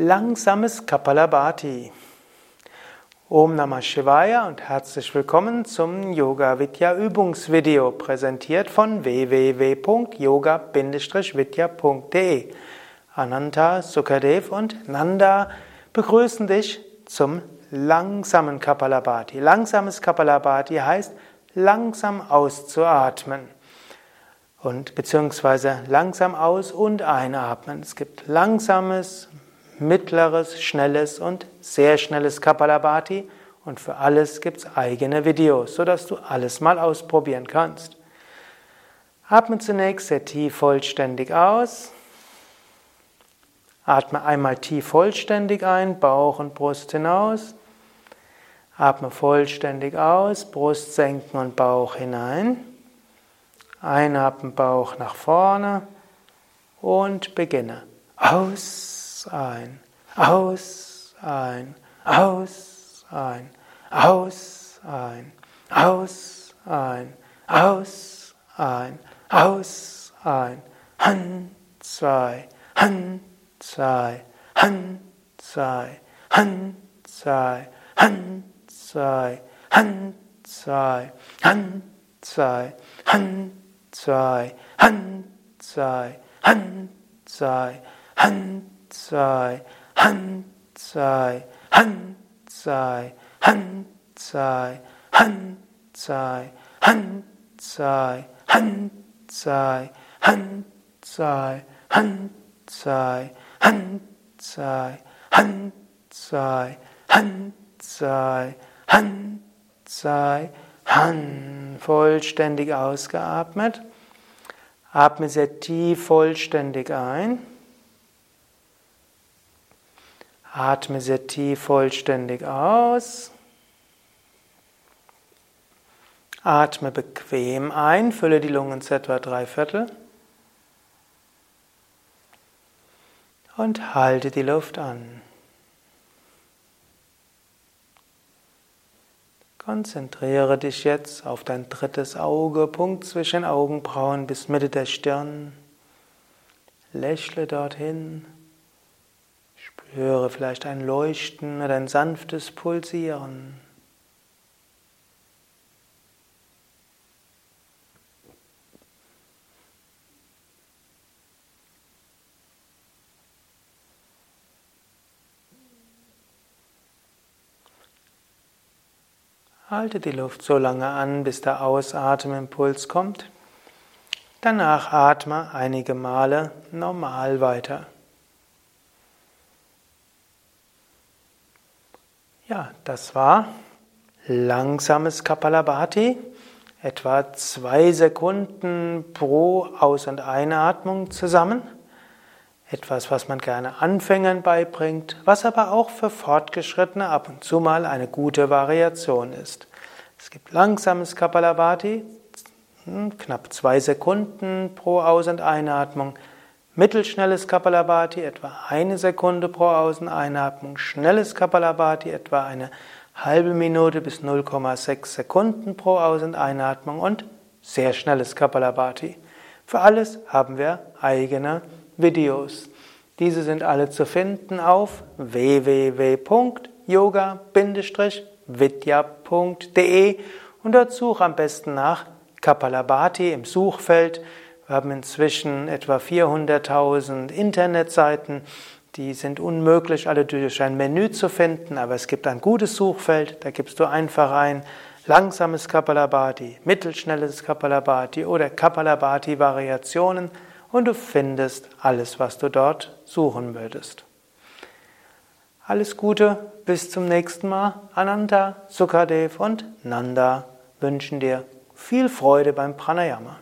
Langsames Kapalabhati. Om Namah Shivaya und herzlich willkommen zum Yoga Vidya Übungsvideo, präsentiert von www.yoga-vidya.de. Ananta, Sukadev und Nanda begrüßen dich zum langsamen Kapalabhati. Langsames Kapalabhati heißt langsam auszuatmen und beziehungsweise langsam aus- und einatmen. Es gibt langsames, mittleres, schnelles und sehr schnelles Kapalabhati und für alles gibt es eigene Videos, sodass du alles mal ausprobieren kannst. Atme zunächst sehr tief vollständig aus. Atme einmal tief vollständig ein, Bauch und Brust hinaus. Atme vollständig aus, Brust senken und Bauch hinein. Einatmen, Bauch nach vorne und beginne. Aus, ein, aus, ein, aus, ein, aus, ein, aus, ein, aus, ein, aus, ein, Han, zwei, Han, zwei, Han, zwei, Han, zwei, Han, zwei, Han, zwei, Han, zwei, Han, zwei, Han, zwei, Han, zwei, Han, zwei, Han, zwei, Han, zwei, Han, zwei, Han, zwei, Han, zwei, Han, zwei, Han, zwei, Han, zwei, Han, zwei, Han, zwei, Han, zwei, Han, zwei, Han. Vollständig ausgeatmet. Atme sehr tief vollständig ein. Atme sehr tief vollständig aus. Atme bequem ein, fülle die Lungen zu etwa drei Viertel. Und halte die Luft an. Konzentriere dich jetzt auf dein drittes Auge, Punkt zwischen Augenbrauen bis Mitte der Stirn. Lächle dorthin. Spüre vielleicht ein Leuchten oder ein sanftes Pulsieren. Halte die Luft so lange an, bis der Ausatemimpuls kommt. Danach atme einige Male normal weiter. Ja, das war langsames Kapalabhati, etwa zwei Sekunden pro Aus- und Einatmung zusammen. Etwas, was man gerne Anfängern beibringt, was aber auch für Fortgeschrittene ab und zu mal eine gute Variation ist. Es gibt langsames Kapalabhati, hm, knapp zwei Sekunden pro Aus- und Einatmung. Mittelschnelles Kapalabhati, etwa eine Sekunde pro Aus- und Einatmung. Schnelles Kapalabhati, etwa eine halbe Minute bis 0,6 Sekunden pro Aus- und sehr schnelles Kapalabhati. Für alles haben wir eigene Videos. Diese sind alle zu finden auf www.yoga-vidya.de und dort suche am besten nach Kapalabhati im Suchfeld. Wir haben inzwischen etwa 400.000 Internetseiten. Die sind unmöglich, alle durch ein Menü zu finden, aber es gibt ein gutes Suchfeld. Da gibst du einfach ein langsames Kapalabhati, mittelschnelles Kapalabhati oder Kapalabhati-Variationen und du findest alles, was du dort suchen würdest. Alles Gute, bis zum nächsten Mal. Ananta, Sukadev und Nanda wünschen dir viel Freude beim Pranayama.